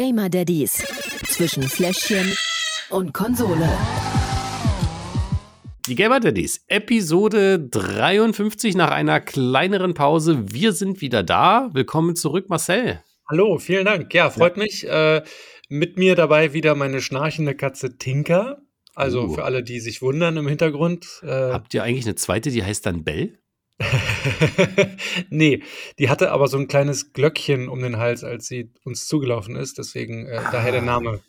Gamer Daddies zwischen Fläschchen und Konsole. Die Gamer Daddies, Episode 53 nach einer kleineren Pause. Wir sind wieder da. Willkommen zurück, Marcel. Hallo, vielen Dank. Ja, freut ja. mich. Äh, mit mir dabei wieder meine schnarchende Katze Tinker. Also uh. für alle, die sich wundern im Hintergrund. Äh, Habt ihr eigentlich eine zweite, die heißt dann Bell? nee, die hatte aber so ein kleines Glöckchen um den Hals, als sie uns zugelaufen ist. Deswegen äh, ah. daher der Name.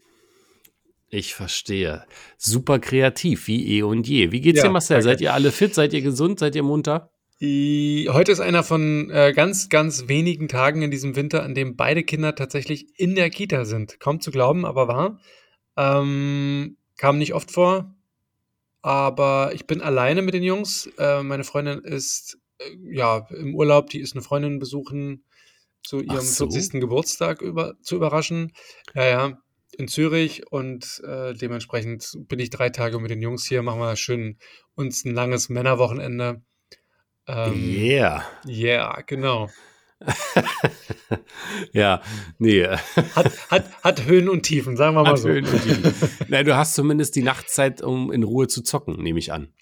Ich verstehe. Super kreativ, wie eh und je. Wie geht's ja, dir, Marcel? Danke. Seid ihr alle fit? Seid ihr gesund? Seid ihr munter? Heute ist einer von äh, ganz, ganz wenigen Tagen in diesem Winter, an dem beide Kinder tatsächlich in der Kita sind. Kaum zu glauben, aber wahr. Ähm, kam nicht oft vor. Aber ich bin alleine mit den Jungs. Äh, meine Freundin ist ja im Urlaub, die ist eine Freundin besuchen zu ihrem so. 40. Geburtstag über, zu überraschen. Ja, ja, in Zürich und äh, dementsprechend bin ich drei Tage mit den Jungs hier, machen wir schön uns ein langes Männerwochenende. Ähm, yeah. Yeah, genau. ja, nee. Hat, hat, hat Höhen und Tiefen, sagen wir mal hat so. Höhen und Tiefen. Nein, du hast zumindest die Nachtzeit, um in Ruhe zu zocken, nehme ich an.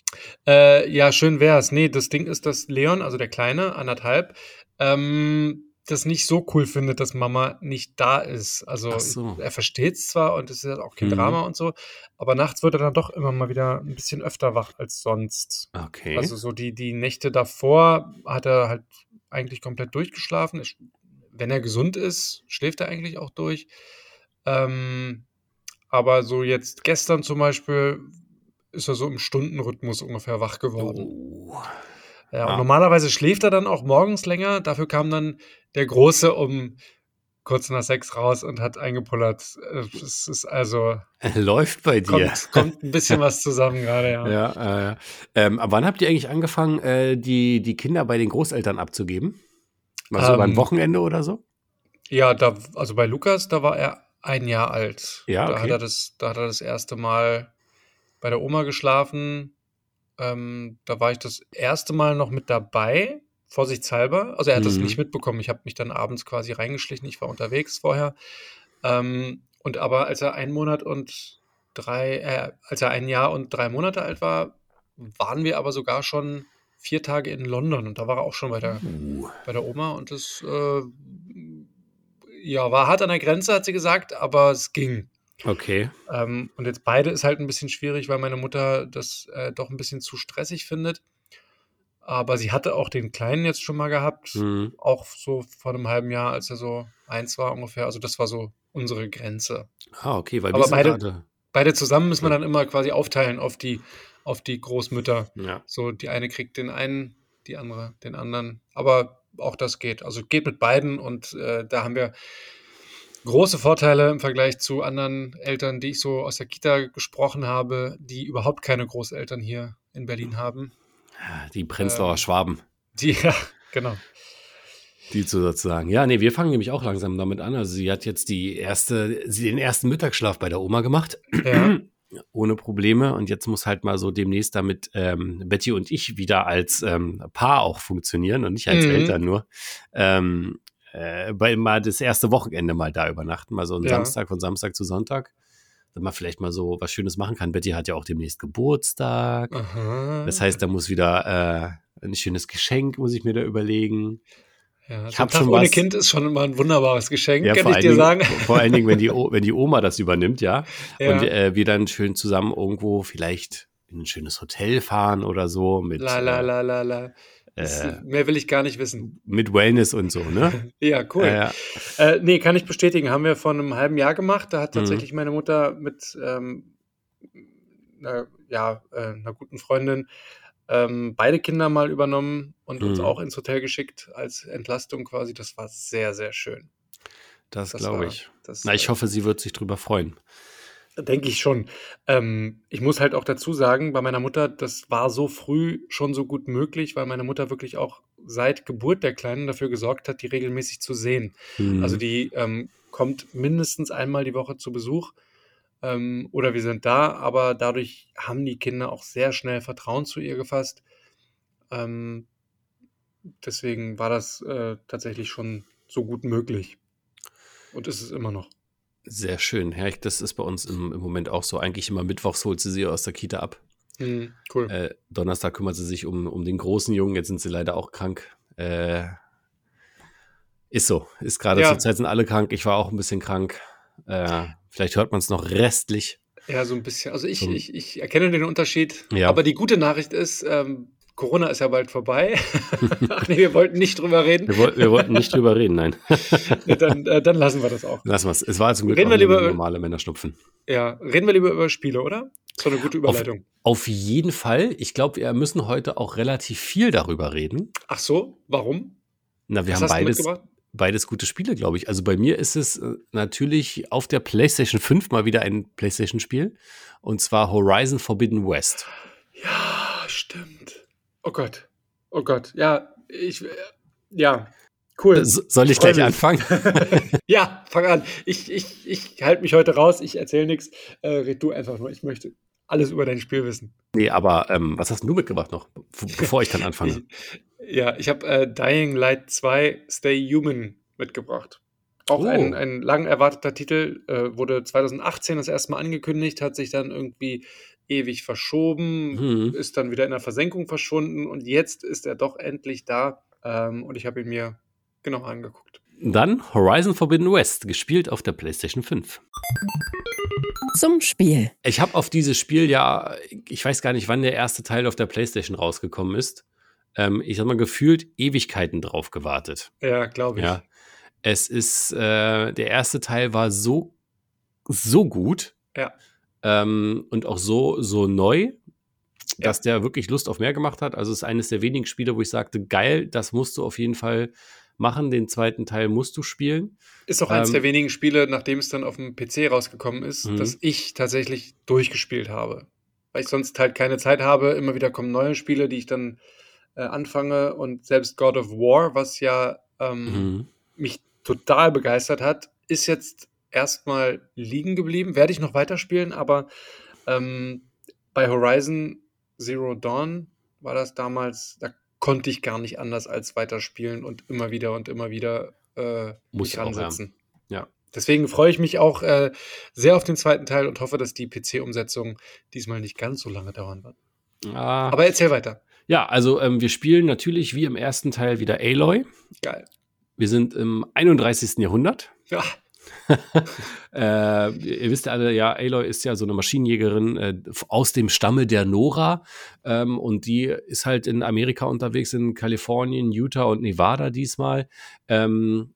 Äh, ja, schön wär's. Nee, das Ding ist, dass Leon, also der Kleine, anderthalb, ähm, das nicht so cool findet, dass Mama nicht da ist. Also so. er versteht es zwar und es ist auch kein mhm. Drama und so, aber nachts wird er dann doch immer mal wieder ein bisschen öfter wach als sonst. Okay. Also so die, die Nächte davor hat er halt eigentlich komplett durchgeschlafen. Wenn er gesund ist, schläft er eigentlich auch durch. Ähm, aber so jetzt gestern zum Beispiel ist er so im Stundenrhythmus ungefähr wach geworden. Oh. Ja, und normalerweise schläft er dann auch morgens länger. Dafür kam dann der Große um kurz nach sechs raus und hat eingepullert. Es ist also. Läuft bei dir. Kommt, kommt ein bisschen was zusammen gerade, ja. Ja, äh, ähm, aber wann habt ihr eigentlich angefangen, äh, die, die Kinder bei den Großeltern abzugeben? Mal so ähm, beim Wochenende oder so? Ja, da, also bei Lukas, da war er ein Jahr alt. Ja, okay. da, hat er das, da hat er das erste Mal bei der Oma geschlafen. Ähm, da war ich das erste Mal noch mit dabei vorsichtshalber. Also er hat mhm. das nicht mitbekommen. Ich habe mich dann abends quasi reingeschlichen. Ich war unterwegs vorher. Ähm, und aber als er ein Monat und drei, äh, als er ein Jahr und drei Monate alt war, waren wir aber sogar schon vier Tage in London und da war er auch schon bei der, uh. bei der Oma und das äh, ja, war hart an der Grenze, hat sie gesagt, aber es ging. Okay. Ähm, und jetzt beide ist halt ein bisschen schwierig, weil meine Mutter das äh, doch ein bisschen zu stressig findet. Aber sie hatte auch den Kleinen jetzt schon mal gehabt, mhm. auch so vor einem halben Jahr, als er so eins war ungefähr. Also das war so unsere Grenze. Ah, okay, weil Aber beide, beide zusammen müssen wir dann immer quasi aufteilen auf die, auf die Großmütter. Ja. So, die eine kriegt den einen, die andere den anderen. Aber auch das geht. Also geht mit beiden und äh, da haben wir große Vorteile im Vergleich zu anderen Eltern, die ich so aus der Kita gesprochen habe, die überhaupt keine Großeltern hier in Berlin haben. Die Prenzlauer ähm, Schwaben. Die, ja, genau. Die zu sozusagen. Ja, nee, wir fangen nämlich auch langsam damit an. Also sie hat jetzt die erste, sie den ersten Mittagsschlaf bei der Oma gemacht. Ja. Ohne Probleme. Und jetzt muss halt mal so demnächst damit ähm, Betty und ich wieder als ähm, Paar auch funktionieren und nicht als mhm. Eltern nur. Ähm, äh, bei, mal das erste Wochenende mal da übernachten, mal so einen ja. Samstag von Samstag zu Sonntag dass man vielleicht mal so was Schönes machen kann. Betty hat ja auch demnächst Geburtstag. Aha. Das heißt, da muss wieder äh, ein schönes Geschenk, muss ich mir da überlegen. Ja, ich habe schon ohne was, Kind ist schon immer ein wunderbares Geschenk, ja, kann ich dir Dingen, sagen. Vor allen Dingen, wenn die, wenn die Oma das übernimmt, ja. ja. Und äh, wir dann schön zusammen irgendwo vielleicht in ein schönes Hotel fahren oder so. Mit, la, la, la, la, la. Äh, mehr will ich gar nicht wissen. Mit Wellness und so, ne? ja, cool. Äh, äh, nee, kann ich bestätigen. Haben wir vor einem halben Jahr gemacht. Da hat mhm. tatsächlich mhm. meine Mutter mit ähm, einer, ja, äh, einer guten Freundin ähm, beide Kinder mal übernommen und mhm. uns auch ins Hotel geschickt als Entlastung quasi. Das war sehr, sehr schön. Das, das glaube ich. Das, Na, ich hoffe, sie wird sich drüber freuen. Denke ich schon. Ähm, ich muss halt auch dazu sagen, bei meiner Mutter, das war so früh schon so gut möglich, weil meine Mutter wirklich auch seit Geburt der Kleinen dafür gesorgt hat, die regelmäßig zu sehen. Mhm. Also die ähm, kommt mindestens einmal die Woche zu Besuch ähm, oder wir sind da, aber dadurch haben die Kinder auch sehr schnell Vertrauen zu ihr gefasst. Ähm, deswegen war das äh, tatsächlich schon so gut möglich. Und ist es immer noch. Sehr schön. Ja, das ist bei uns im, im Moment auch so. Eigentlich immer mittwochs holt sie sie aus der Kita ab. Mhm, cool. Äh, Donnerstag kümmert sie sich um, um den großen Jungen. Jetzt sind sie leider auch krank. Äh, ist so. Ist gerade Ja. zur Zeit sind alle krank. Ich war auch ein bisschen krank. Äh, vielleicht hört man es noch restlich. Ja, so ein bisschen. Also ich, So. ich, ich erkenne den Unterschied. Ja. Aber die gute Nachricht ist, ähm, Corona ist ja bald vorbei. Ach nee, wir wollten nicht drüber reden. Wir, woll, wir wollten nicht drüber reden, nein. Nee, dann, äh, dann lassen wir das auch. Lassen wir es. Es war zum Glück Reden wir lieber- normale Männerschnupfen. Ja, reden wir lieber über Spiele, oder? So eine gute Überleitung. Auf jeden Fall. Ich glaube, wir müssen heute auch relativ viel darüber reden. Ach so, warum? Na, wir Was haben beides, beides gute Spiele, glaube ich. Also bei mir ist es äh, natürlich auf der PlayStation 5 mal wieder ein PlayStation-Spiel. Und zwar Horizon Forbidden West. Ja, stimmt. Oh Gott. Oh Gott. Ja, ich. äh, Ja, cool. S soll ich gleich mich. anfangen? ja, fang an. Ich, ich, ich halte mich heute raus. Ich erzähle nichts. Äh, red du einfach nur. Ich möchte alles über dein Spiel wissen. nee, aber ähm, was hast denn du mitgebracht noch, be- bevor ich dann anfange? Ich, ja, ich habe äh, Dying Light 2 Stay Human mitgebracht. Auch Oh. ein, ein lang erwarteter Titel, äh, wurde 2018 das erste Mal angekündigt, hat sich dann irgendwie ewig verschoben, Hm. ist dann wieder in der Versenkung verschwunden und jetzt ist er doch endlich da ähm, und ich habe ihn mir genau angeguckt. Dann Horizon Forbidden West, gespielt auf der PlayStation 5. Zum Spiel. Ich habe auf dieses Spiel ja, ich weiß gar nicht, wann der erste Teil auf der PlayStation rausgekommen ist. Ähm, ich habe mal gefühlt Ewigkeiten drauf gewartet. Ja, glaube ich. Ja. Es ist, äh, der erste Teil war so, so gut. Ja. Ähm, und auch so, so neu, dass der wirklich Lust auf mehr gemacht hat. Also es ist eines der wenigen Spiele, wo ich sagte, geil, das musst du auf jeden Fall machen. Den zweiten Teil musst du spielen. Ist auch eines Ähm, der wenigen Spiele, nachdem es dann auf dem PC rausgekommen ist, Mhm. dass ich tatsächlich durchgespielt habe. Weil ich sonst halt keine Zeit habe. Immer wieder kommen neue Spiele, die ich dann äh, anfange. Und selbst God of War, was ja ähm, Mhm. mich total begeistert hat, ist jetzt erstmal liegen geblieben. Werde ich noch weiterspielen, aber ähm, bei Horizon Zero Dawn war das damals, da konnte ich gar nicht anders als weiterspielen und immer wieder und immer wieder äh, Muss mich auch, ja. Ja. Deswegen freue ich mich auch äh, sehr auf den zweiten Teil und hoffe, dass die PC-Umsetzung diesmal nicht ganz so lange dauern wird. Ah, Aber erzähl weiter. ja, also ähm, wir spielen natürlich wie im ersten Teil wieder Aloy. Geil. Wir sind im 31. Jahrhundert. Ja, Äh, ihr wisst ja alle, ja, Aloy ist ja so eine Maschinenjägerin äh, aus dem Stamme der Nora. Ähm, und die ist halt in Amerika unterwegs, in Kalifornien, Utah und Nevada diesmal. Ähm,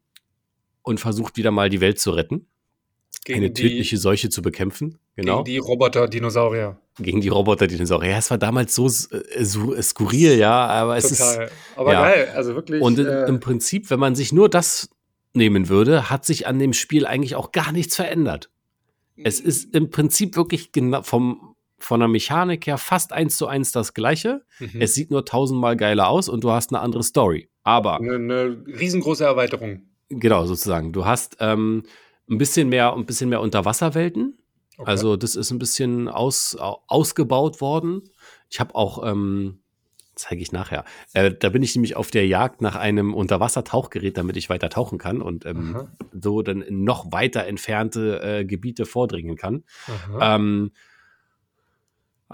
und versucht wieder mal die Welt zu retten. gegen eine die, tödliche Seuche zu bekämpfen. Genau. gegen die Roboter-Dinosaurier. Gegen die Roboter-Dinosaurier. Ja, es war damals so, äh, so skurril, ja, aber es ist. Total. Aber ja. geil, also wirklich. Und äh, im Prinzip, wenn man sich nur das nehmen würde, hat sich an dem Spiel eigentlich auch gar nichts verändert. Es ist im Prinzip wirklich genau vom, von der Mechanik her fast eins zu eins das gleiche. Mhm. Es sieht nur tausendmal geiler aus und du hast eine andere Story. Aber eine, eine riesengroße Erweiterung. genau, sozusagen, du hast ähm, ein bisschen mehr, ein bisschen mehr Unterwasserwelten. Okay. Also das ist ein bisschen aus, au- ausgebaut worden. Ich habe auch, ähm, zeige ich nachher, äh, da bin ich nämlich auf der Jagd nach einem Unterwassertauchgerät, damit ich weiter tauchen kann und ähm, so dann noch weiter entfernte äh, Gebiete vordringen kann. Ähm,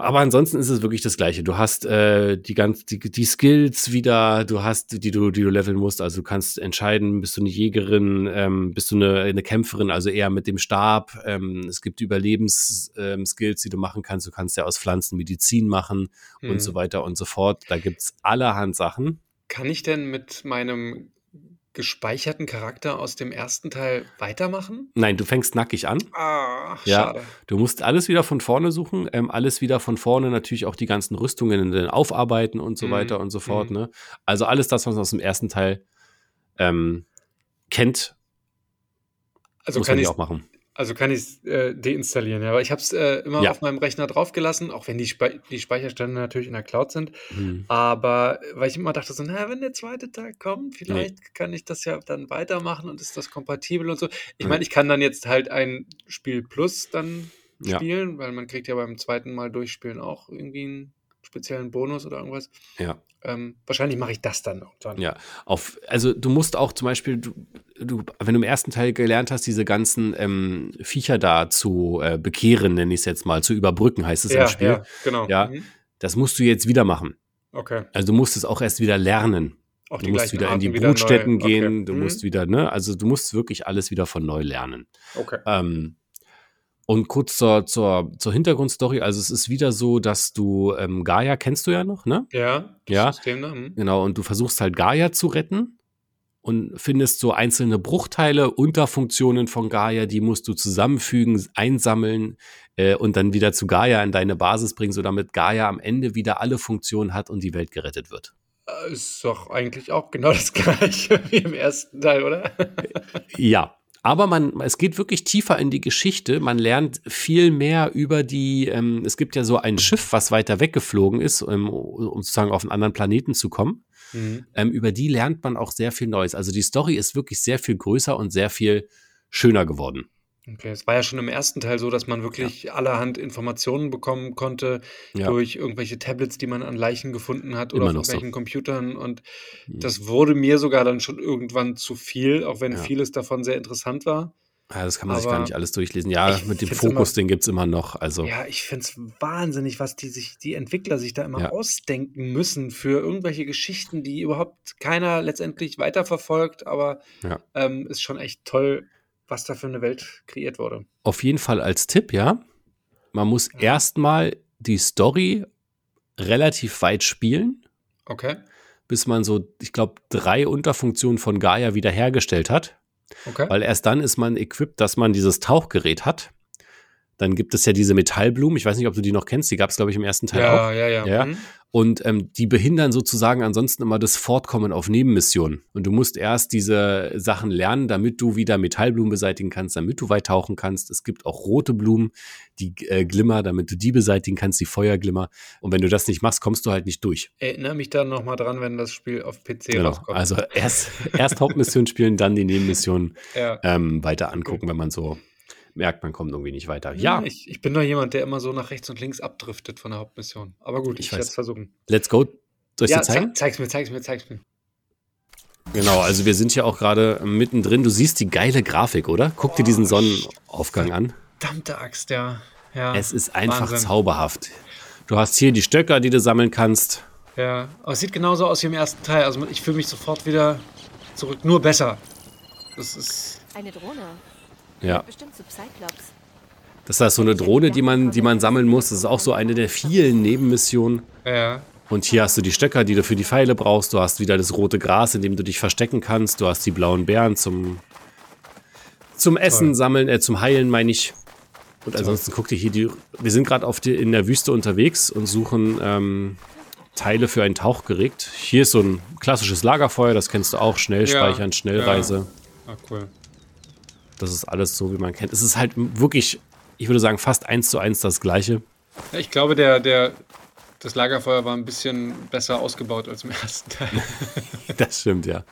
aber ansonsten ist es wirklich das Gleiche. Du hast äh, die ganz die, die Skills wieder, du hast, die du, die du leveln musst. Also du kannst entscheiden, bist du eine Jägerin, ähm, bist du eine, eine Kämpferin, also eher mit dem Stab. Ähm, es gibt Überlebens-Skills, ähm, Skills, die du machen kannst. Du kannst ja aus Pflanzen Medizin machen Hm. und so weiter und so fort. Da gibt's allerhand Sachen. Kann ich denn mit meinem gespeicherten Charakter aus dem ersten Teil weitermachen? Nein, du fängst nackig an. Ah, Ja. schade. Du musst alles wieder von vorne suchen, ähm, alles wieder von vorne natürlich auch die ganzen Rüstungen dann aufarbeiten und so Mhm, weiter und so fort. mhm. Ne? Also alles das, was man aus dem ersten Teil ähm, kennt, Also muss kann man ich hier auch machen. Also kann ich äh, deinstallieren, ja. Aber ich habe es äh, immer Ja. auf meinem Rechner draufgelassen, auch wenn die, Spe die Speicherstände natürlich in der Cloud sind. Hm. Aber weil ich immer dachte so, na, wenn der zweite Teil kommt, vielleicht kann ich das ja dann weitermachen und ist das kompatibel und so. Ich Ja. meine, ich kann dann jetzt halt ein Spiel Plus dann Ja. spielen, weil man kriegt ja beim zweiten Mal durchspielen auch irgendwie ein speziellen Bonus oder irgendwas. Ja. Ähm, wahrscheinlich mache ich das dann irgendwann. Ja, auf, also du musst auch zum Beispiel, du, du, wenn du im ersten Teil gelernt hast, diese ganzen ähm, Viecher da zu äh, bekehren, nenne ich es jetzt mal, zu überbrücken, heißt es ja, im Spiel. Ja, genau. Ja, Mhm. das musst du jetzt wieder machen. Okay. Also du musst es auch erst wieder lernen. Auch Du musst wieder in die Arten Brutstätten gehen, Okay. du Mhm. musst wieder, ne, also du musst wirklich alles wieder von neu lernen. Okay. Ähm, und kurz zur, zur, zur Hintergrundstory, also es ist wieder so, dass du ähm, Gaia kennst du ja noch, ne? Ja, das Ja. System, ne? Mhm. Genau, und du versuchst halt Gaia zu retten und findest so einzelne Bruchteile, Unterfunktionen von Gaia, die musst du zusammenfügen, einsammeln äh, und dann wieder zu Gaia in deine Basis bringen, so damit Gaia am Ende wieder alle Funktionen hat und die Welt gerettet wird. Äh, Ist doch eigentlich auch genau das gleiche wie im ersten Teil, oder? Ja. Aber man, es geht wirklich tiefer in die Geschichte. Man lernt viel mehr über die, ähm, es gibt ja so ein Schiff, was weiter weggeflogen ist, um, um sozusagen auf einen anderen Planeten zu kommen. Mhm. Ähm, über die lernt man auch sehr viel Neues. Also die Story ist wirklich sehr viel größer und sehr viel schöner geworden. Okay, es war ja schon im ersten Teil so, dass man wirklich allerhand Informationen bekommen konnte Ja. durch irgendwelche Tablets, die man an Leichen gefunden hat oder auf noch so. irgendwelchen Computern. Und Mhm. das wurde mir sogar dann schon irgendwann zu viel, auch wenn Ja. vieles davon sehr interessant war. Ja, das kann man sich Aber gar nicht alles durchlesen. Ja, mit dem Fokus, immer- den gibt's immer noch. Also, Ja, ich finde es wahnsinnig, was die sich, die Entwickler sich da immer Ja. ausdenken müssen für irgendwelche Geschichten, die überhaupt keiner letztendlich weiterverfolgt, aber Ja. ähm, ist schon echt toll, was da für eine Welt kreiert wurde. auf jeden Fall als Tipp, ja. Man muss Ja. erstmal die Story relativ weit spielen, Okay, bis man so, ich glaube, drei Unterfunktionen von Gaia wiederhergestellt hat. okay. Weil erst dann ist man equipped, dass man dieses Tauchgerät hat. Dann gibt es ja diese Metallblumen. Ich weiß nicht, ob du die noch kennst. Die gab es, glaube ich, im ersten Teil auch. ja, ja, ja, Ja. Mhm. Und ähm, die behindern sozusagen ansonsten immer das Fortkommen auf Nebenmissionen. Und du musst erst diese Sachen lernen, damit du wieder Metallblumen beseitigen kannst, damit du weit tauchen kannst. Es gibt auch rote Blumen, die äh, Glimmer, damit du die beseitigen kannst, die Feuerglimmer. Und wenn du das nicht machst, kommst du halt nicht durch. Erinnere mich dann nochmal dran, wenn das Spiel auf PC Genau. rauskommt. Also erst, erst Hauptmission spielen, dann die Nebenmissionen ja. ähm, weiter angucken, wenn man so merkt, man kommt irgendwie nicht weiter. Ja, Ich, ich bin doch jemand, der immer so nach rechts und links abdriftet von der Hauptmission. Aber gut, Ich ich, werde es versuchen. let's go. Soll ich ja, dir zeigen? zeig, zeig's mir, zeig's mir, zeig's mir. Genau, also wir sind ja auch gerade mittendrin. Du siehst die geile Grafik, oder? Guck dir diesen Sonnenaufgang an. Verdammte Axt, ja. ja. Es ist einfach Wahnsinn. zauberhaft. Du hast hier die Stöcker, die du sammeln kannst. Ja, aber es sieht genauso aus wie im ersten Teil. Also ich fühle mich sofort wieder zurück, nur besser. Das ist. Eine Drohne. Ja, Bestimmt zu Cyclops. das ist so eine Drohne, die man, die man sammeln muss. Das ist auch so eine der vielen Nebenmissionen. Ja. Und hier hast du die Stöcker, die du für die Pfeile brauchst. Du hast wieder das rote Gras, in dem du dich verstecken kannst. Du hast die blauen Beeren zum, zum Essen Toll. sammeln, äh, zum Heilen, meine ich. Und ansonsten guck dir hier die. Wir sind gerade in der Wüste unterwegs und suchen ähm, Teile für ein Tauchgerät. Hier ist so ein klassisches Lagerfeuer, das kennst du auch. Schnell Ja, speichern, Schnellreise. Ah, cool. Das ist alles so, wie man kennt. Es ist halt wirklich, ich würde sagen, fast eins zu eins das Gleiche. Ja, ich glaube, der, der, das Lagerfeuer war ein bisschen besser ausgebaut als im ersten Teil. Das stimmt, ja.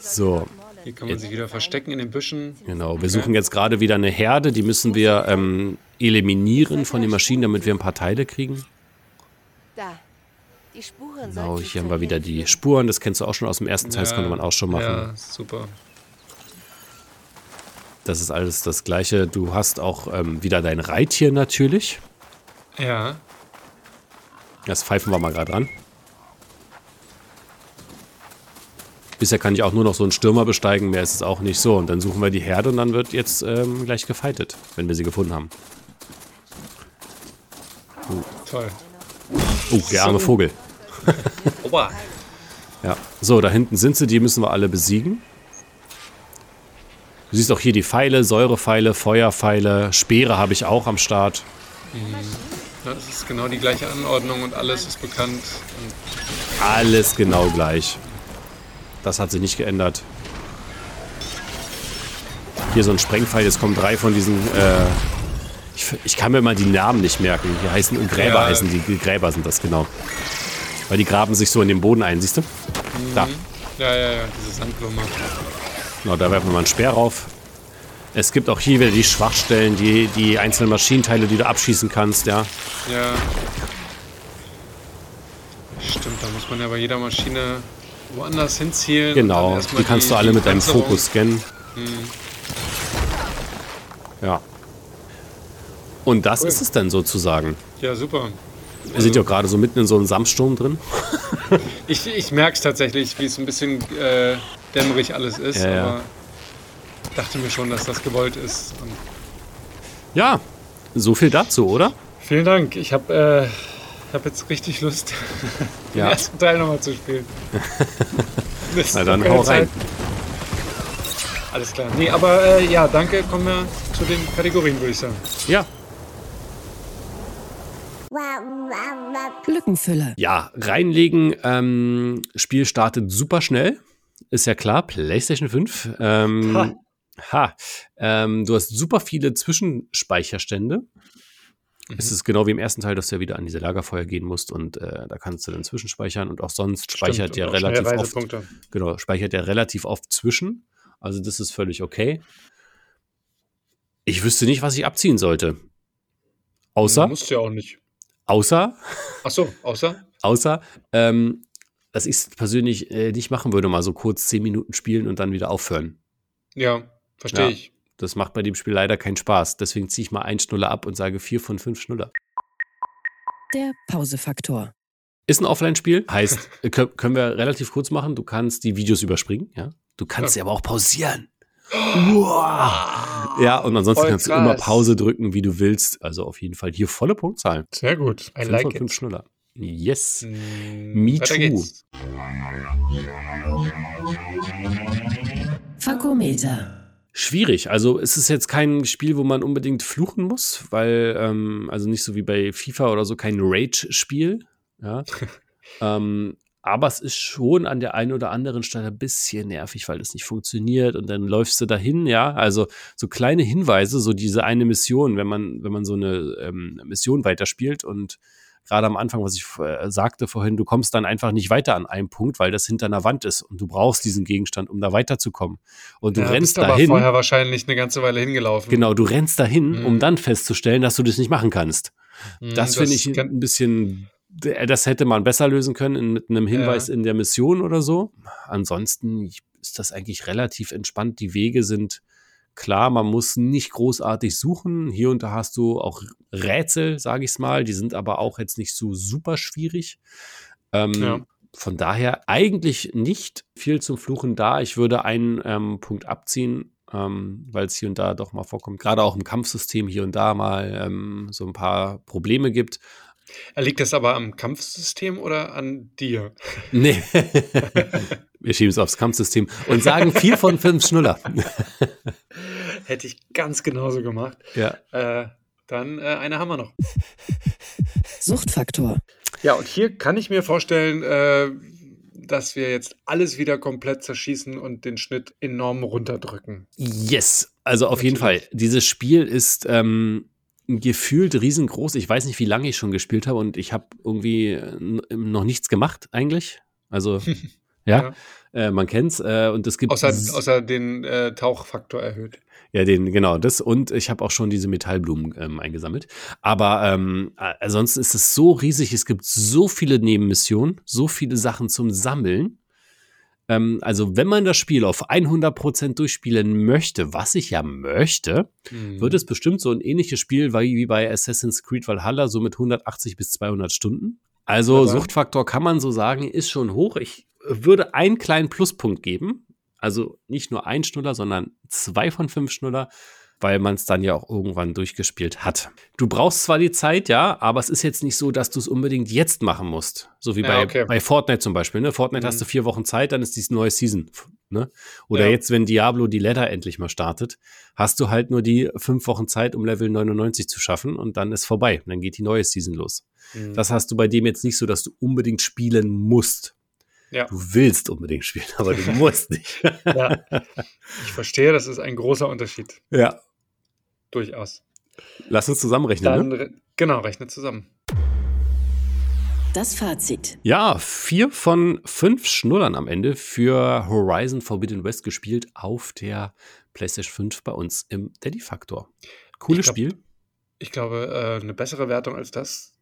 So. Hier kann man sich wieder verstecken in den Büschen. Genau, wir suchen jetzt gerade wieder eine Herde, die müssen wir ähm, eliminieren von den Maschinen, damit wir ein paar Teile kriegen. Da. Die Spuren Genau, hier haben wir wieder die. Spuren, das kennst du auch schon aus dem ersten Teil, das konnte man auch schon machen. Ja, super. Das ist alles das Gleiche. Du hast auch ähm, wieder dein Reittier natürlich. Ja. Das pfeifen wir mal gerade ran. Bisher kann ich auch nur noch so einen Stürmer besteigen, mehr ist es auch nicht so. Und dann suchen wir die Herde und dann wird jetzt ähm, gleich gefightet, wenn wir sie gefunden haben. Toll. Oh, der arme Vogel. Oba. Ja. So, da hinten sind sie, die müssen wir alle besiegen. Du siehst auch hier die Pfeile, Säurepfeile, Feuerpfeile, Speere habe ich auch am Start. Ja, das ist genau die gleiche Anordnung und alles ist bekannt. Alles genau gleich. Das hat sich nicht geändert. Hier so ein Sprengpfeil, jetzt kommen drei von diesen. Äh, ich, ich kann mir mal die Namen nicht merken. Die heißen Gräber Ja. heißen die. die Gräber sind das genau. Weil die graben sich so in den Boden ein, siehst du? Da. ja, ja, ja, diese Sandblume. Genau, da werfen wir mal einen Speer rauf. Es gibt auch hier wieder die Schwachstellen, die, die einzelnen Maschinenteile, die du abschießen kannst, ja. Ja. da muss man ja bei jeder Maschine woanders hinzielen. Genau, die kannst die, du alle mit deinem Fokus scannen. Hm. Ja. Und das cool. ist es dann sozusagen. Ja, super. Wir sind ja gerade so mitten in so einem Samststurm drin. ich ich merke es tatsächlich, wie es ein bisschen äh, dämmerig alles ist. Ja, aber ich dachte mir schon, dass das gewollt ist. Und ja, so viel dazu, oder? Vielen Dank. Ich habe äh, hab jetzt richtig Lust, den ja. ersten Teil nochmal zu spielen. Na dann hau rein. Alles klar. Nee, aber äh, ja, danke. Kommen wir zu den Kategorien, würde ich sagen. Ja. Glückenfülle. Ja, reinlegen. Ähm, Spiel startet super schnell. Ist ja klar. PlayStation 5. Ähm, ha. ha. Ähm, du hast super viele Zwischenspeicherstände. Mhm. Es ist genau wie im ersten Teil, dass du ja wieder an diese Lagerfeuer gehen musst und äh, da kannst du dann zwischenspeichern und auch sonst speichert ja relativ oft. Genau, speichert ja relativ oft zwischen. Also das ist völlig okay. Ich wüsste nicht, was ich abziehen sollte. Außer. Du musst ja auch nicht. Außer. Ach so, außer. Außer, ähm, dass ich es persönlich äh, nicht machen würde, mal so kurz zehn Minuten spielen und dann wieder aufhören. Ja, verstehe ja, ich. Das macht bei dem Spiel leider keinen Spaß. Deswegen ziehe ich mal ein Schnuller ab und sage vier von fünf Schnuller. Der Pausefaktor. Ist ein Offline-Spiel, heißt, können wir relativ kurz machen. Du kannst die Videos überspringen, ja. Du kannst sie aber auch pausieren. Wow. Ja, und ansonsten Voll kannst krass. du immer Pause drücken, wie du willst. Also auf jeden Fall hier volle Punktzahl. Sehr gut. I like it. Schnuller. Yes. Mm, Me too. Fakometer. Schwierig. Also es ist jetzt kein Spiel, wo man unbedingt fluchen muss, weil, ähm, also nicht so wie bei FIFA oder so, kein Rage-Spiel. Ja. ähm, aber es ist schon an der einen oder anderen Stelle ein bisschen nervig, weil das nicht funktioniert und dann läufst du dahin, ja. Also so kleine Hinweise, so diese eine Mission, wenn man, wenn man so eine ähm, Mission weiterspielt und gerade am Anfang, was ich äh, sagte vorhin, du kommst dann einfach nicht weiter an einem Punkt, weil das hinter einer Wand ist und du brauchst diesen Gegenstand, um da weiterzukommen. Und du ja, rennst bist dahin. Aber vorher wahrscheinlich eine ganze Weile hingelaufen. Genau, du rennst dahin, mhm. um dann festzustellen, dass du das nicht machen kannst. Mhm, das finde ich ein bisschen das hätte man besser lösen können mit einem Hinweis ja. in der Mission oder so. Ansonsten ist das eigentlich relativ entspannt. Die Wege sind klar, man muss nicht großartig suchen. Hier und da hast du auch Rätsel, sage ich es mal. Die sind aber auch jetzt nicht so super schwierig. Ähm, ja. Von daher eigentlich nicht viel zum Fluchen da. Ich würde einen ähm, Punkt abziehen, ähm, weil es hier und da doch mal vorkommt. Gerade auch im Kampfsystem hier und da mal ähm, so ein paar Probleme gibt. Liegt das aber am Kampfsystem oder an dir? Nee. Wir schieben es aufs Kampfsystem und sagen vier von fünf Schnuller. Hätte ich ganz genauso gemacht. Ja. Äh, dann äh, eine haben wir noch. Suchtfaktor. Ja, und hier kann ich mir vorstellen, äh, dass wir jetzt alles wieder komplett zerschießen und den Schnitt enorm runterdrücken. Yes, also auf Natürlich. jeden Fall. Dieses Spiel ist ähm, gefühlt riesengroß. Ich weiß nicht, wie lange ich schon gespielt habe und ich habe irgendwie äh, noch nichts gemacht eigentlich. Also ja, ja. Äh, man kennt's äh, und es gibt außer, außer den äh, Tauchfaktor erhöht. Ja, den genau das und ich habe auch schon diese Metallblumen ähm, eingesammelt. Aber ähm, ansonsten ist es so riesig. Es gibt so viele Nebenmissionen, so viele Sachen zum Sammeln. Ähm, also wenn man das Spiel auf 100% durchspielen möchte, was ich ja möchte, mhm. wird es bestimmt so ein ähnliches Spiel wie bei Assassin's Creed Valhalla, so mit 180 bis 200 Stunden. Also Aber. Suchtfaktor kann man so sagen, ist schon hoch. Ich würde einen kleinen Pluspunkt geben. Also nicht nur ein Schnuller, sondern zwei von fünf Schnuller weil man es dann ja auch irgendwann durchgespielt hat. Du brauchst zwar die Zeit, ja, aber es ist jetzt nicht so, dass du es unbedingt jetzt machen musst. So wie ja, bei, okay. bei Fortnite zum Beispiel. Ne? Fortnite mhm. hast du vier Wochen Zeit, dann ist die neue Season. Ne? Oder ja. jetzt, wenn Diablo die Ladder endlich mal startet, hast du halt nur die fünf Wochen Zeit, um Level 99 zu schaffen und dann ist vorbei. dann geht die neue Season los. Mhm. Das hast du bei dem jetzt nicht so, dass du unbedingt spielen musst. Ja. Du willst unbedingt spielen, aber du musst nicht. ja. Ich verstehe, das ist ein großer Unterschied. Ja, Durchaus. Lass uns zusammenrechnen. Dann, ne? Genau, rechne zusammen. Das Fazit. Ja, vier von fünf Schnullern am Ende für Horizon Forbidden West gespielt auf der PlayStation 5 bei uns im Daddy Factor. Cooles ich glaub, Spiel. Ich glaube, äh, eine bessere Wertung als das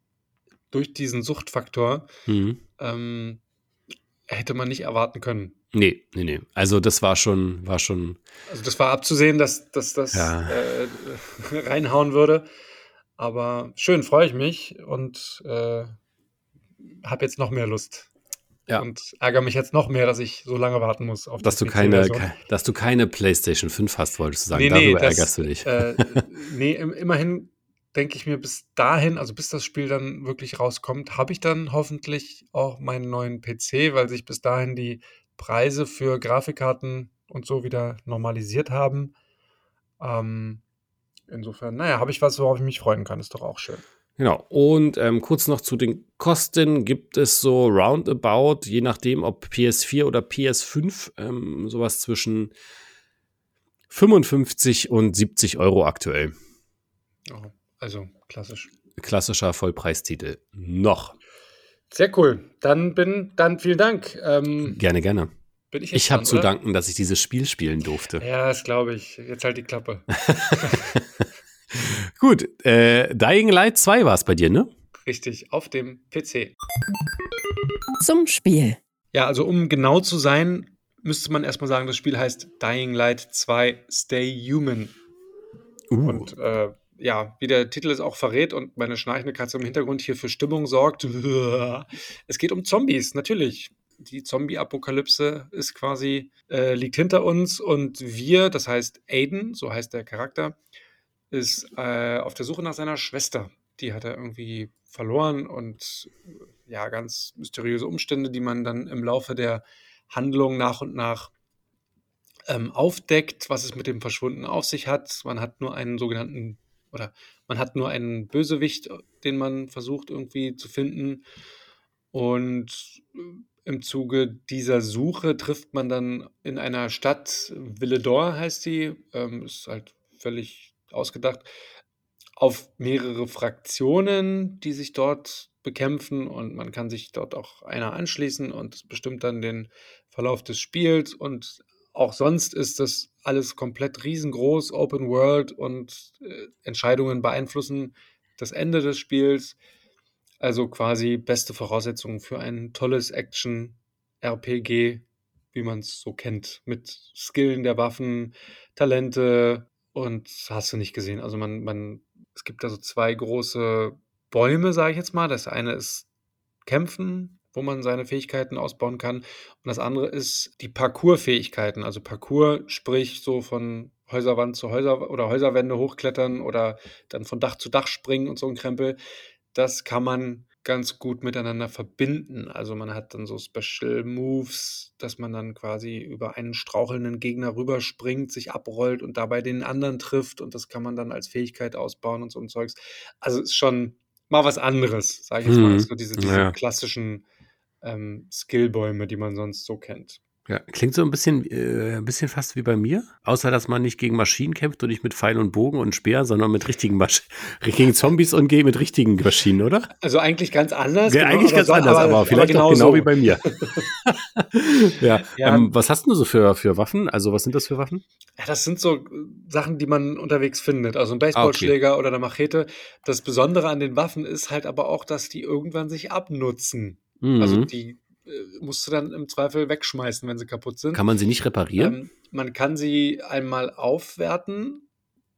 durch diesen Suchtfaktor mhm. ähm, hätte man nicht erwarten können. Nee, nee, nee. Also das war schon, war schon. Also das war abzusehen, dass, dass das ja. äh, reinhauen würde. Aber schön, freue ich mich und äh, habe jetzt noch mehr Lust. Ja. Und ärgere mich jetzt noch mehr, dass ich so lange warten muss. Auf dass, du keine, ke dass du keine PlayStation 5 hast, wolltest du sagen. Nee, nee, Darüber das, ärgerst du dich. Äh, nee, immerhin denke ich mir, bis dahin, also bis das Spiel dann wirklich rauskommt, habe ich dann hoffentlich auch meinen neuen PC, weil sich bis dahin die Preise für Grafikkarten und so wieder normalisiert haben. Ähm, insofern, naja, habe ich was, worauf ich mich freuen kann. Ist doch auch schön. Genau. Und ähm, kurz noch zu den Kosten gibt es so roundabout, je nachdem, ob PS4 oder PS5, ähm, sowas zwischen 55 und 70 Euro aktuell. Oh, also klassisch. Klassischer Vollpreistitel. Noch. Sehr cool. Dann bin, dann vielen Dank. Ähm, gerne, gerne. Bin ich ich habe zu danken, dass ich dieses Spiel spielen durfte. Ja, das glaube ich. Jetzt halt die Klappe. Gut, äh, Dying Light 2 war es bei dir, ne? Richtig, auf dem PC. Zum Spiel. Ja, also um genau zu sein, müsste man erstmal sagen, das Spiel heißt Dying Light 2 Stay Human. Uh. Und äh, ja, wie der Titel es auch verrät und meine schnarchende Katze im Hintergrund hier für Stimmung sorgt. Es geht um Zombies, natürlich. Die Zombie-Apokalypse ist quasi, äh, liegt hinter uns und wir, das heißt Aiden, so heißt der Charakter, ist äh, auf der Suche nach seiner Schwester. Die hat er irgendwie verloren und ja, ganz mysteriöse Umstände, die man dann im Laufe der Handlung nach und nach ähm, aufdeckt, was es mit dem Verschwunden auf sich hat. Man hat nur einen sogenannten oder man hat nur einen Bösewicht, den man versucht irgendwie zu finden. Und äh, im Zuge dieser Suche trifft man dann in einer Stadt, Villedor heißt die, ähm, ist halt völlig ausgedacht, auf mehrere Fraktionen, die sich dort bekämpfen und man kann sich dort auch einer anschließen und bestimmt dann den Verlauf des Spiels und auch sonst ist das alles komplett riesengroß, Open World und äh, Entscheidungen beeinflussen das Ende des Spiels. Also quasi beste Voraussetzungen für ein tolles Action-RPG, wie man es so kennt, mit Skillen der Waffen, Talente, und hast du nicht gesehen. Also man, man, es gibt da so zwei große Bäume, sage ich jetzt mal. Das eine ist Kämpfen, wo man seine Fähigkeiten ausbauen kann. Und das andere ist die Parcours-Fähigkeiten. Also Parcours, sprich so von Häuserwand zu Häuser oder Häuserwände hochklettern oder dann von Dach zu Dach springen und so ein Krempel. Das kann man ganz gut miteinander verbinden. Also man hat dann so Special Moves, dass man dann quasi über einen strauchelnden Gegner rüberspringt, sich abrollt und dabei den anderen trifft und das kann man dann als Fähigkeit ausbauen und so ein Zeugs. Also ist schon mal was anderes, sage ich jetzt mal, als so diese, diese ja. klassischen ähm, Skillbäume, die man sonst so kennt. Ja, klingt so ein bisschen, äh, ein bisschen fast wie bei mir. Außer, dass man nicht gegen Maschinen kämpft und nicht mit Pfeil und Bogen und Speer, sondern mit richtigen Maschinen, gegen Zombies und mit richtigen Maschinen, oder? Also eigentlich ganz anders. Ja, genau, eigentlich ganz so, anders, aber, aber vielleicht genau auch genau so. wie bei mir. ja. ja. Ähm, was hast du so für, für Waffen? Also, was sind das für Waffen? Ja, das sind so Sachen, die man unterwegs findet. Also ein Baseballschläger ah, okay. oder eine Machete. Das Besondere an den Waffen ist halt aber auch, dass die irgendwann sich abnutzen. Also mhm. Also die äh, musst du dann im Zweifel wegschmeißen, wenn sie kaputt sind. Kann man sie nicht reparieren? Ähm, man kann sie einmal aufwerten.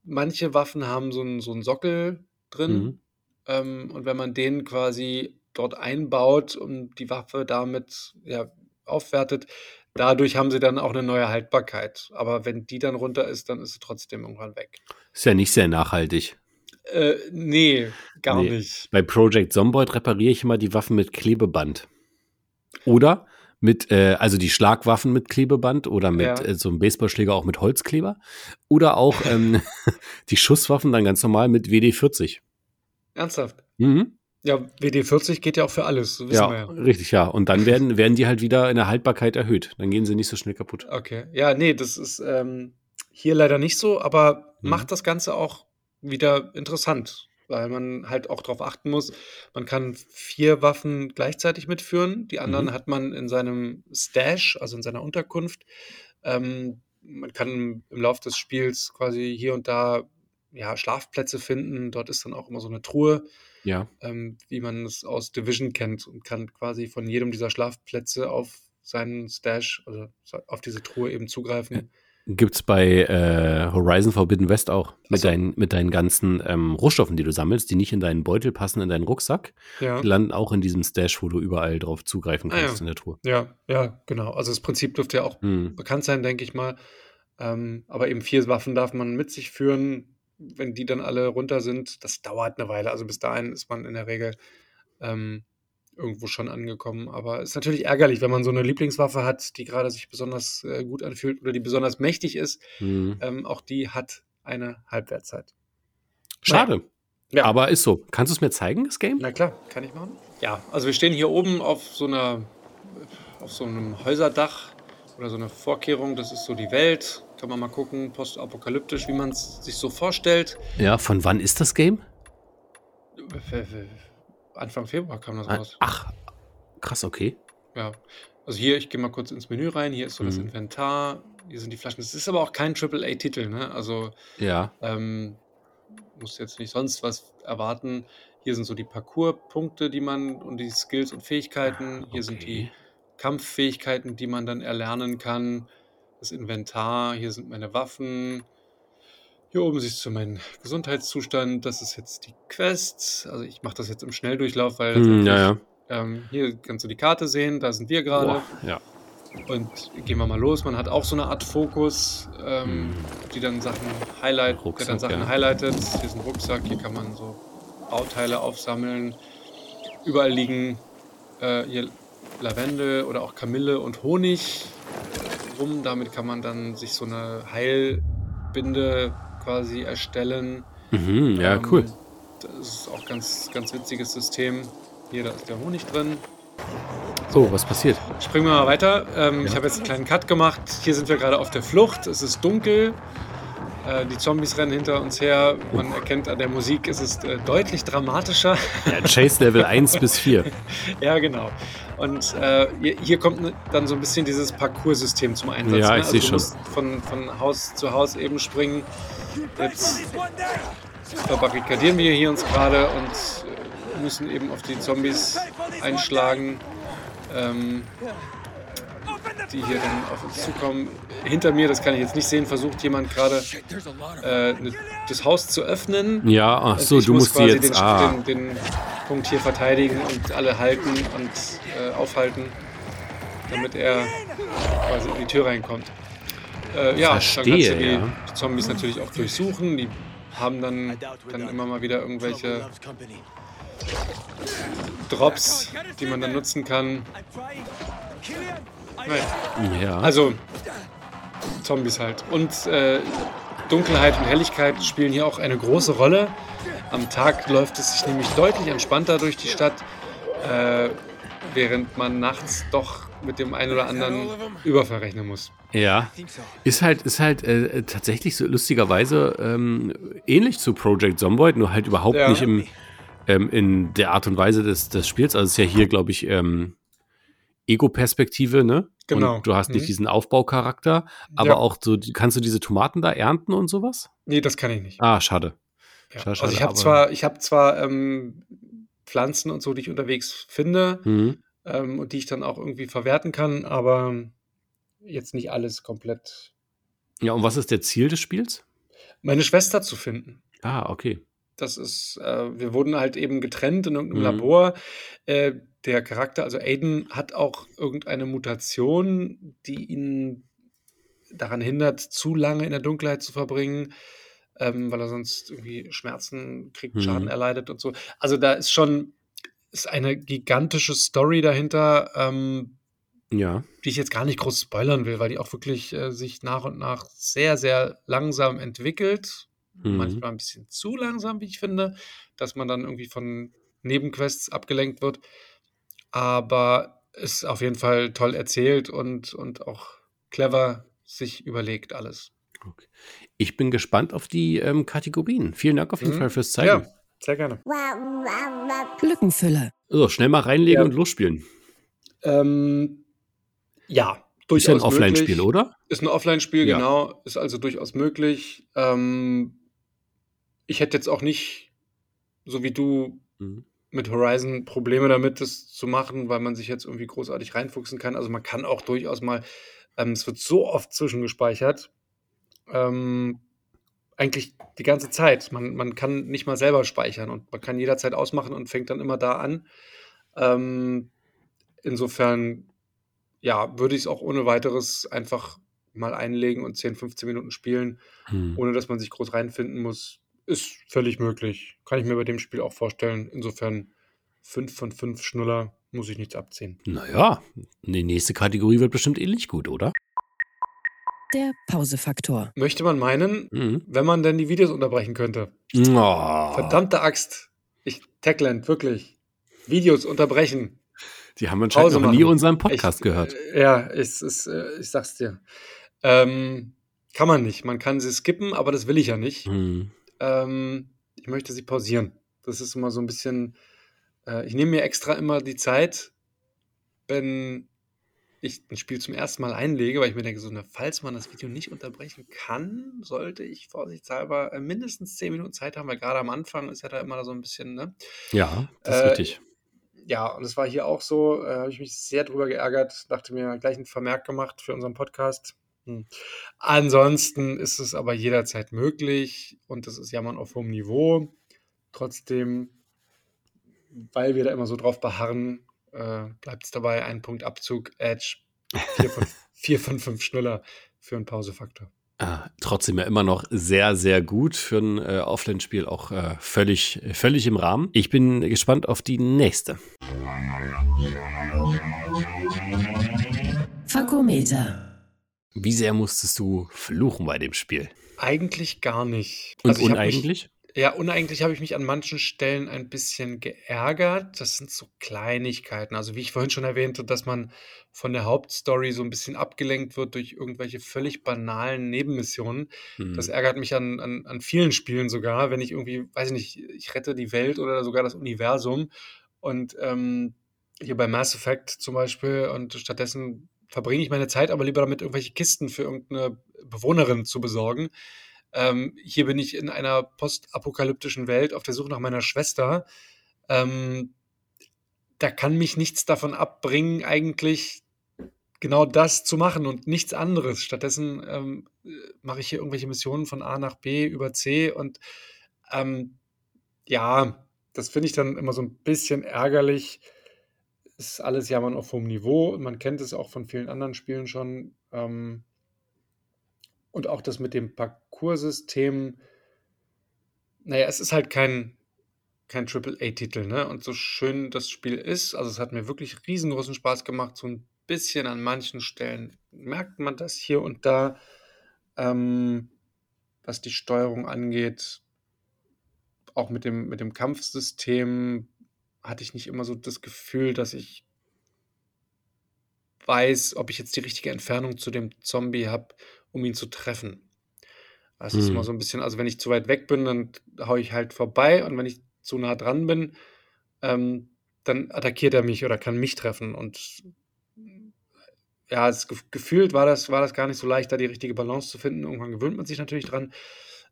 Manche Waffen haben so einen, so einen Sockel drin. Mhm. Ähm, und wenn man den quasi dort einbaut und die Waffe damit ja, aufwertet, dadurch haben sie dann auch eine neue Haltbarkeit. Aber wenn die dann runter ist, dann ist sie trotzdem irgendwann weg. Ist ja nicht sehr nachhaltig. Äh, nee, gar nee. nicht. Bei Project Zomboid repariere ich immer die Waffen mit Klebeband. Oder mit, äh, also die Schlagwaffen mit Klebeband oder mit ja. äh, so einem Baseballschläger auch mit Holzkleber. Oder auch ähm, die Schusswaffen dann ganz normal mit WD-40. Ernsthaft? Mhm. Ja, WD-40 geht ja auch für alles, wissen ja, wir ja. Richtig, ja. Und dann werden, werden die halt wieder in der Haltbarkeit erhöht. Dann gehen sie nicht so schnell kaputt. Okay. Ja, nee, das ist ähm, hier leider nicht so, aber mhm. macht das Ganze auch wieder interessant weil man halt auch darauf achten muss, man kann vier Waffen gleichzeitig mitführen. Die anderen mhm. hat man in seinem Stash, also in seiner Unterkunft. Ähm, man kann im Laufe des Spiels quasi hier und da ja, Schlafplätze finden. Dort ist dann auch immer so eine Truhe, Ja. ähm, wie man es aus Division kennt und kann quasi von jedem dieser Schlafplätze auf seinen Stash, also so- auf diese Truhe eben zugreifen. Gibt's bei äh, Horizon Forbidden West auch. Mit, so. deinen, mit deinen ganzen ähm, Rohstoffen, die du sammelst, die nicht in deinen Beutel passen, in deinen Rucksack. Ja. Die landen auch in diesem Stash, wo du überall drauf zugreifen Ah, kannst ja. in der Truhe. Ja, ja, genau. Also das Prinzip dürfte ja auch Hm. bekannt sein, denke ich mal. Ähm, aber eben vier Waffen darf man mit sich führen. Wenn die dann alle runter sind, das dauert eine Weile. Also bis dahin ist man in der Regel ähm, irgendwo schon angekommen. Aber es ist natürlich ärgerlich, wenn man so eine Lieblingswaffe hat, die gerade sich besonders äh, gut anfühlt oder die besonders mächtig ist. Hm. Ähm, auch die hat eine Halbwertzeit. Schade. Ja. Aber ist so. Kannst du es mir zeigen, das Game? Na klar, kann ich machen. Ja, also wir stehen hier oben auf so einer, auf so einem Häuserdach oder so eine Vorkehrung. Das ist so die Welt. Kann man mal gucken, postapokalyptisch, wie man es sich so vorstellt. Ja, von wann ist das Game? Anfang Februar kam das Ah, raus. Ach, krass, okay. Ja. Also hier, ich gehe mal kurz ins Menü rein. Hier ist so das Mhm. Inventar. Hier sind die Flaschen. Es ist aber auch kein AAA-Titel, ne? Also Ja. Ähm, muss jetzt nicht sonst was erwarten. Hier sind so die Parcours-Punkte, die man und die Skills und Fähigkeiten. Hier sind die Okay. Kampffähigkeiten, die man dann erlernen kann. Das Inventar, hier sind meine Waffen. Hier oben siehst du meinen Gesundheitszustand. Das ist jetzt die Quest. Also ich mache das jetzt im Schnelldurchlauf, weil Hm, ja, ja. ähm, hier kannst du die Karte sehen. Da sind wir gerade. Ja. Und gehen wir mal los. Man hat auch so eine Art Fokus, ähm, Mhm. die dann Sachen highlight, der Rucksack, dann Sachen ja. highlightet. Hier ist ein Rucksack, hier kann man so Bauteile aufsammeln. Überall liegen äh, hier Lavendel oder auch Kamille und Honig rum. Damit kann man dann sich so eine Heilbinde quasi erstellen. Mhm, ja, Ähm, cool. Das ist auch ganz, ganz witziges System. Hier, da ist der Honig drin. So, was passiert? Springen wir mal weiter. Ähm, Ich Ja. habe jetzt einen kleinen Cut gemacht. Hier sind wir gerade auf der Flucht. Es ist dunkel. Äh, die Zombies rennen hinter uns her. Man erkennt an der Musik, es ist äh, deutlich dramatischer. Ja, Chase Level 1 bis 4. ja, genau. Und äh, hier, hier kommt ne- dann so ein bisschen dieses Parcours-System zum Einsatz. Ja, ne? ich seh du schon. musst von, von Haus zu Haus eben springen. Jetzt verbarrikadieren wir hier uns gerade und äh, müssen eben auf die Zombies einschlagen, ähm, die hier dann auf uns zukommen. Hinter mir, das kann ich jetzt nicht sehen, versucht jemand gerade äh, ne, das Haus zu öffnen. Ja, ach so, Also ich du muss musst quasi jetzt. den, Ah, den, den Punkt hier verteidigen und alle halten und äh, aufhalten, damit er quasi in die Tür reinkommt. Äh, ja, dann kannst du Verstehe, die, ja. Zombies natürlich auch durchsuchen. Die haben dann, dann immer mal wieder irgendwelche Drops, die man dann nutzen kann. Naja. ja. Also Zombies halt. Und äh, Dunkelheit und Helligkeit spielen hier auch eine große Rolle. Am Tag läuft es sich nämlich deutlich entspannter durch die Stadt, äh, während man nachts doch mit dem einen oder anderen Überfall rechnen muss. Ja, ist halt, ist halt äh, tatsächlich so lustigerweise ähm, ähnlich zu Project Zomboid, nur halt überhaupt Ja. nicht im, ähm, in der Art und Weise des, des Spiels. Also es ist ja hier, glaube ich, ähm, Ego-Perspektive, ne? Genau. Und du hast nicht Mhm. diesen Aufbaucharakter, aber Ja. auch so, kannst du diese Tomaten da ernten und sowas? Nee, das kann ich nicht. Ah, schade. Ja. schade, also ich schade, habe zwar, ich habe zwar ähm, Pflanzen und so, die ich unterwegs finde Mhm. Ähm, und die ich dann auch irgendwie verwerten kann, aber jetzt nicht alles komplett. Ja, und was ist der Ziel des Spiels? Meine Schwester zu finden. Ah, okay. Das ist, äh, wir wurden halt eben getrennt in irgendeinem Mhm. Labor. Äh, der Charakter, also Aiden, hat auch irgendeine Mutation, die ihn daran hindert, zu lange in der Dunkelheit zu verbringen, ähm, weil er sonst irgendwie Schmerzen kriegt, Mhm. Schaden erleidet und so. Also da ist schon ist eine gigantische Story dahinter, ähm, Ja. die ich jetzt gar nicht groß spoilern will, weil die auch wirklich äh, sich nach und nach sehr, sehr langsam entwickelt Mhm. manchmal ein bisschen zu langsam, wie ich finde, dass man dann irgendwie von Nebenquests abgelenkt wird. Aber ist auf jeden Fall toll erzählt und, und auch clever sich überlegt alles. Okay. Ich bin gespannt auf die ähm, Kategorien. Vielen Dank auf jeden Mhm. Fall fürs Zeigen. Ja, sehr gerne. Lückenfüller. So, schnell mal reinlegen Ja. und losspielen. Ähm, ja, durchaus Ist ja ein Offline-Spiel, oder? Ist ein Offline-Spiel, Ja. genau. Ist also durchaus möglich. Ähm, ich hätte jetzt auch nicht, so wie du, mhm. mit Horizon Probleme damit, das zu machen, weil man sich jetzt irgendwie großartig reinfuchsen kann. Also man kann auch durchaus mal, ähm, es wird so oft zwischengespeichert, ähm, eigentlich die ganze Zeit. Man, man kann nicht mal selber speichern und man kann jederzeit ausmachen und fängt dann immer da an. Ähm, insofern, ja, würde ich es auch ohne weiteres einfach mal einlegen und 10, 15 Minuten spielen, hm. ohne dass man sich groß reinfinden muss. Ist völlig möglich. Kann ich mir bei dem Spiel auch vorstellen. Insofern 5 von 5 Schnuller muss ich nichts abziehen. Naja, die nächste Kategorie wird bestimmt ähnlich gut, oder? Der Pausefaktor. Möchte man meinen, mhm. wenn man denn die Videos unterbrechen könnte. Oh. Verdammte Axt. Ich, Techland, wirklich. Videos unterbrechen. Die haben anscheinend Pause noch nie unseren Podcast ich, gehört. Äh, ja, ich, ich, äh, ich sag's dir. Ähm, kann man nicht. Man kann sie skippen, aber das will ich ja nicht. Mhm. Ähm, ich möchte sie pausieren. Das ist immer so ein bisschen. Äh, ich nehme mir extra immer die Zeit, wenn ich ein Spiel zum ersten Mal einlege, weil ich mir denke, so, ne, falls man das Video nicht unterbrechen kann, sollte ich vorsichtshalber äh, mindestens zehn Minuten Zeit haben, weil gerade am Anfang ist ja da immer so ein bisschen, ne? Ja, das ist äh, richtig. Ja, und es war hier auch so, äh, habe ich mich sehr drüber geärgert, dachte mir, gleich einen Vermerk gemacht für unseren Podcast. Hm. Ansonsten ist es aber jederzeit möglich und das ist Jammern auf hohem Niveau. Trotzdem, weil wir da immer so drauf beharren, äh, bleibt es dabei, ein Punkt Abzug, Edge, 4 von 5 Schnuller für einen Pausefaktor. Ah, trotzdem ja immer noch sehr, sehr gut für ein äh, Offline-Spiel, auch äh, völlig, völlig im Rahmen. Ich bin gespannt auf die nächste. Fakometer. Wie sehr musstest du fluchen bei dem Spiel? Eigentlich gar nicht. Und also uneigentlich? Ja, uneigentlich habe ich mich an manchen Stellen ein bisschen geärgert. Das sind so Kleinigkeiten. Also wie ich vorhin schon erwähnte, dass man von der Hauptstory so ein bisschen abgelenkt wird durch irgendwelche völlig banalen Nebenmissionen. Mhm. Das ärgert mich an, an, an vielen Spielen sogar, wenn ich irgendwie, weiß ich nicht, ich rette die Welt oder sogar das Universum. Und ähm, hier bei Mass Effect zum Beispiel und stattdessen verbringe ich meine Zeit aber lieber damit, irgendwelche Kisten für irgendeine Bewohnerin zu besorgen ähm, hier bin ich in einer postapokalyptischen Welt auf der Suche nach meiner Schwester. Ähm, da kann mich nichts davon abbringen, eigentlich genau das zu machen und nichts anderes. Stattdessen ähm, mache ich hier irgendwelche Missionen von A nach B über C und ähm, ja, das finde ich dann immer so ein bisschen ärgerlich. Ist alles ja man auf hohem Niveau. Man kennt es auch von vielen anderen Spielen schon. Ähm, und auch das mit dem Parcoursystem, naja, es ist halt kein, kein Triple-A-Titel, ne? Und so schön das Spiel ist, also es hat mir wirklich riesengroßen Spaß gemacht, so ein bisschen an manchen Stellen merkt man das hier und da, ähm, was die Steuerung angeht. Auch mit dem, mit dem Kampfsystem hatte ich nicht immer so das Gefühl, dass ich weiß, ob ich jetzt die richtige Entfernung zu dem Zombie habe um ihn zu treffen. Das mhm. ist immer hm. so ein bisschen, also wenn ich zu weit weg bin, dann haue ich halt vorbei und wenn ich zu nah dran bin, ähm, dann attackiert er mich oder kann mich treffen. Und ja, es, gefühlt war das, war das gar nicht so leicht, da die richtige Balance zu finden. Irgendwann gewöhnt man sich natürlich dran.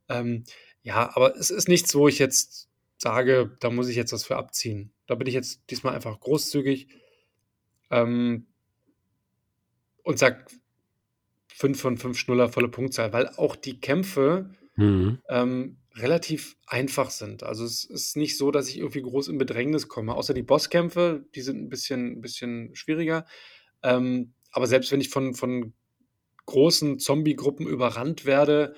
Ähm, ja, aber es ist nichts, wo ich jetzt sage, da muss ich jetzt was für abziehen. Da bin ich jetzt diesmal einfach großzügig ähm, und sage, 5 von 5 Schnuller volle Punktzahl, weil auch die Kämpfe mhm. ähm, relativ einfach sind. Also es ist nicht so, dass ich irgendwie groß in Bedrängnis komme, außer die Bosskämpfe, die sind ein bisschen, ein bisschen schwieriger. Ähm, aber selbst wenn ich von, von großen Zombie-Gruppen überrannt werde,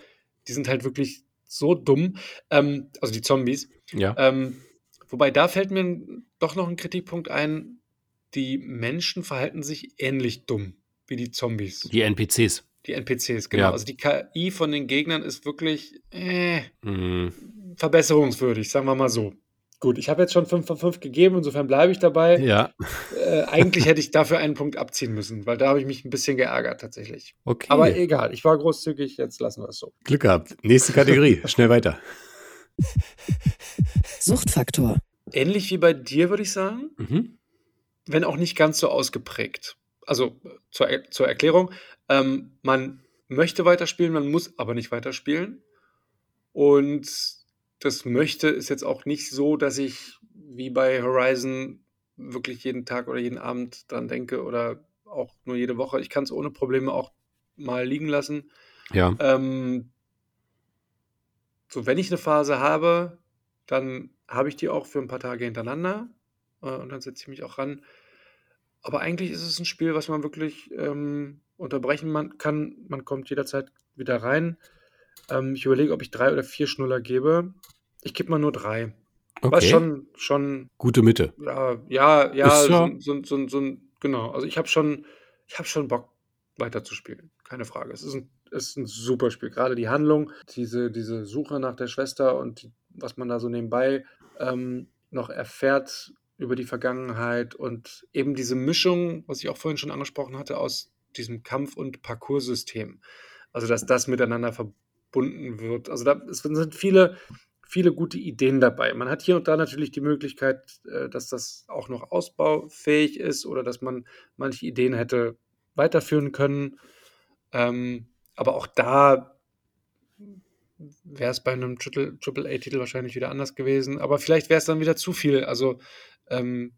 die sind halt wirklich so dumm, ähm, also die Zombies. Ja. Ähm, wobei da fällt mir doch noch ein Kritikpunkt ein, die Menschen verhalten sich ähnlich dumm wie die Zombies. Die NPCs. Die NPCs, genau. Ja. Also die KI von den Gegnern ist wirklich äh, mhm. verbesserungswürdig, sagen wir mal so. Gut, ich habe jetzt schon 5 von 5 gegeben, insofern bleibe ich dabei. Ja. Äh, eigentlich hätte ich dafür einen Punkt abziehen müssen, weil da habe ich mich ein bisschen geärgert tatsächlich. Okay. Aber egal, ich war großzügig, jetzt lassen wir es so. Glück gehabt. Nächste Kategorie, schnell weiter. Suchtfaktor. Ähnlich wie bei dir, würde ich sagen. Mhm. Wenn auch nicht ganz so ausgeprägt. Also zur, zur Erklärung, ähm, man möchte weiterspielen, man muss aber nicht weiterspielen. Und das möchte ist jetzt auch nicht so, dass ich wie bei Horizon wirklich jeden Tag oder jeden Abend dran denke oder auch nur jede Woche. Ich kann es ohne Probleme auch mal liegen lassen. Ja. Ähm, so, wenn ich eine Phase habe, dann habe ich die auch für ein paar Tage hintereinander äh, und dann setze ich mich auch ran. Aber eigentlich ist es ein Spiel, was man wirklich ähm, unterbrechen man kann. Man kommt jederzeit wieder rein. Ähm, ich überlege, ob ich drei oder vier Schnuller gebe. Ich gebe mal nur drei. Okay. Aber schon, schon. Gute Mitte. Ja, ja, ja, so, so, so, so, genau. Also ich habe schon, ich habe schon Bock weiterzuspielen. Keine Frage. Es ist ein, es ist ein super Spiel. Gerade die Handlung, diese, diese Suche nach der Schwester und die, was man da so nebenbei ähm, noch erfährt über die Vergangenheit und eben diese Mischung, was ich auch vorhin schon angesprochen hatte, aus diesem Kampf- und Parcoursystem. Also, dass das miteinander verbunden wird. Also, da es sind viele, viele gute Ideen dabei. Man hat hier und da natürlich die Möglichkeit, äh, dass das auch noch ausbaufähig ist oder dass man manche Ideen hätte weiterführen können. Ähm, aber auch da wäre es bei einem Triple-A-Titel wahrscheinlich wieder anders gewesen. Aber vielleicht wäre es dann wieder zu viel. Also ähm,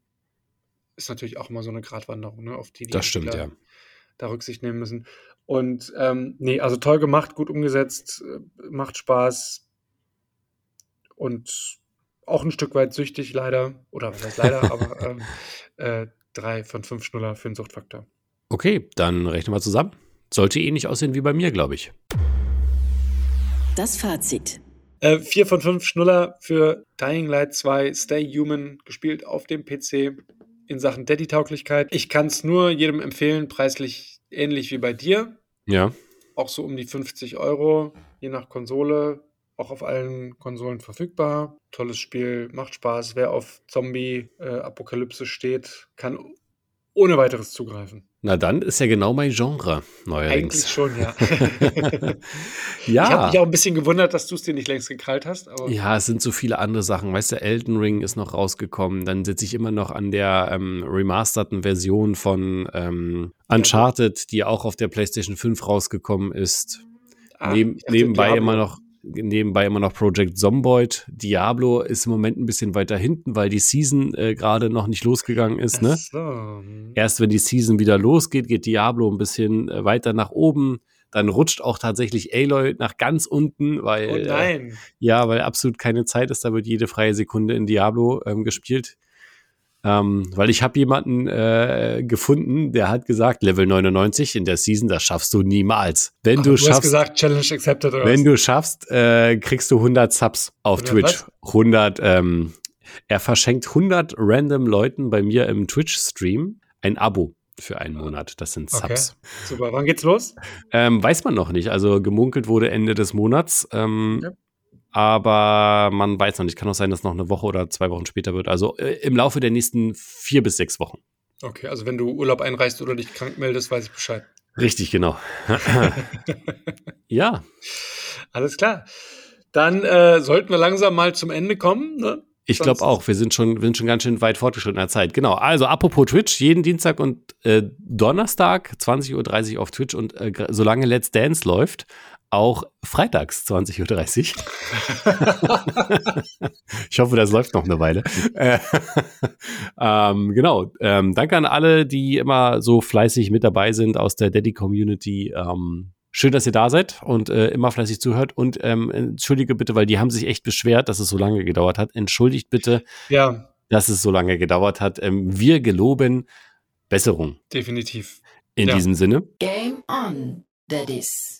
ist natürlich auch immer so eine Gratwanderung, ne, auf die die das stimmt, ja. da Rücksicht nehmen müssen. Und ähm, nee, also toll gemacht, gut umgesetzt, äh, macht Spaß und auch ein Stück weit süchtig, leider. Oder was heißt leider, aber ähm, äh, drei von fünf Schnuller für den Suchtfaktor. Okay, dann rechnen wir zusammen. Sollte ähnlich aussehen wie bei mir, glaube ich. Das Fazit. Äh, vier von fünf Schnuller für Dying Light 2 Stay Human, gespielt auf dem PC in Sachen Daddy-Tauglichkeit. Ich kann es nur jedem empfehlen, preislich ähnlich wie bei dir. Ja. Auch so um die 50 Euro, je nach Konsole. Auch auf allen Konsolen verfügbar. Tolles Spiel, macht Spaß. Wer auf Zombie-Apokalypse äh, steht, kann ohne weiteres zugreifen. Na dann ist ja genau mein Genre neuerdings. Eigentlich schon, ja. ja. Ich habe mich auch ein bisschen gewundert, dass du es dir nicht längst gekrallt hast. ja, es sind so viele andere Sachen. Weißt du, Elden Ring ist noch rausgekommen. Dann sitze ich immer noch an der ähm, remasterten Version von ähm, Uncharted, die auch auf der PlayStation 5 rausgekommen ist. Ah, Neben, nebenbei immer noch nebenbei immer noch Project Zomboid. Diablo ist im Moment ein bisschen weiter hinten, weil die Season äh, gerade noch nicht losgegangen ist. Ne? So. Hm. Erst wenn die Season wieder losgeht, geht Diablo ein bisschen äh, weiter nach oben. Dann rutscht auch tatsächlich Aloy nach ganz unten, weil oh äh, ja, weil absolut keine Zeit ist. Da wird jede freie Sekunde in Diablo ähm, gespielt. Ähm, weil ich habe jemanden äh, gefunden, der hat gesagt, Level 99 in der Season, das schaffst du niemals. Wenn Ach, du, du schaffst, hast gesagt, Challenge accepted oder Wenn was? du schaffst, äh, kriegst du 100 Subs auf 100 Twitch. Was? 100, ähm, er verschenkt 100 random Leuten bei mir im Twitch-Stream ein Abo für einen Monat. Das sind Subs. Okay. Super. Wann geht's los? Ähm, weiß man noch nicht. Also gemunkelt wurde Ende des Monats. Ähm, ja aber man weiß noch nicht. Kann auch sein, dass noch eine Woche oder zwei Wochen später wird. Also äh, im Laufe der nächsten vier bis sechs Wochen. Okay, also wenn du Urlaub einreichst oder dich krank meldest, weiß ich Bescheid. Richtig, genau. ja. Alles klar. Dann äh, sollten wir langsam mal zum Ende kommen. Ne? Ich glaube auch, wir sind schon, wir sind schon ganz schön weit fortgeschritten in der Zeit. Genau, also apropos Twitch, jeden Dienstag und äh, Donnerstag 20.30 Uhr auf Twitch und äh, solange Let's Dance läuft, auch freitags 20.30 Uhr. ich hoffe, das läuft noch eine Weile. ähm, genau. Ähm, danke an alle, die immer so fleißig mit dabei sind aus der Daddy-Community. Ähm, schön, dass ihr da seid und äh, immer fleißig zuhört. Und ähm, entschuldige bitte, weil die haben sich echt beschwert, dass es so lange gedauert hat. Entschuldigt bitte, ja. dass es so lange gedauert hat. Ähm, wir geloben Besserung. Definitiv. In ja. diesem Sinne. Game on, Daddies.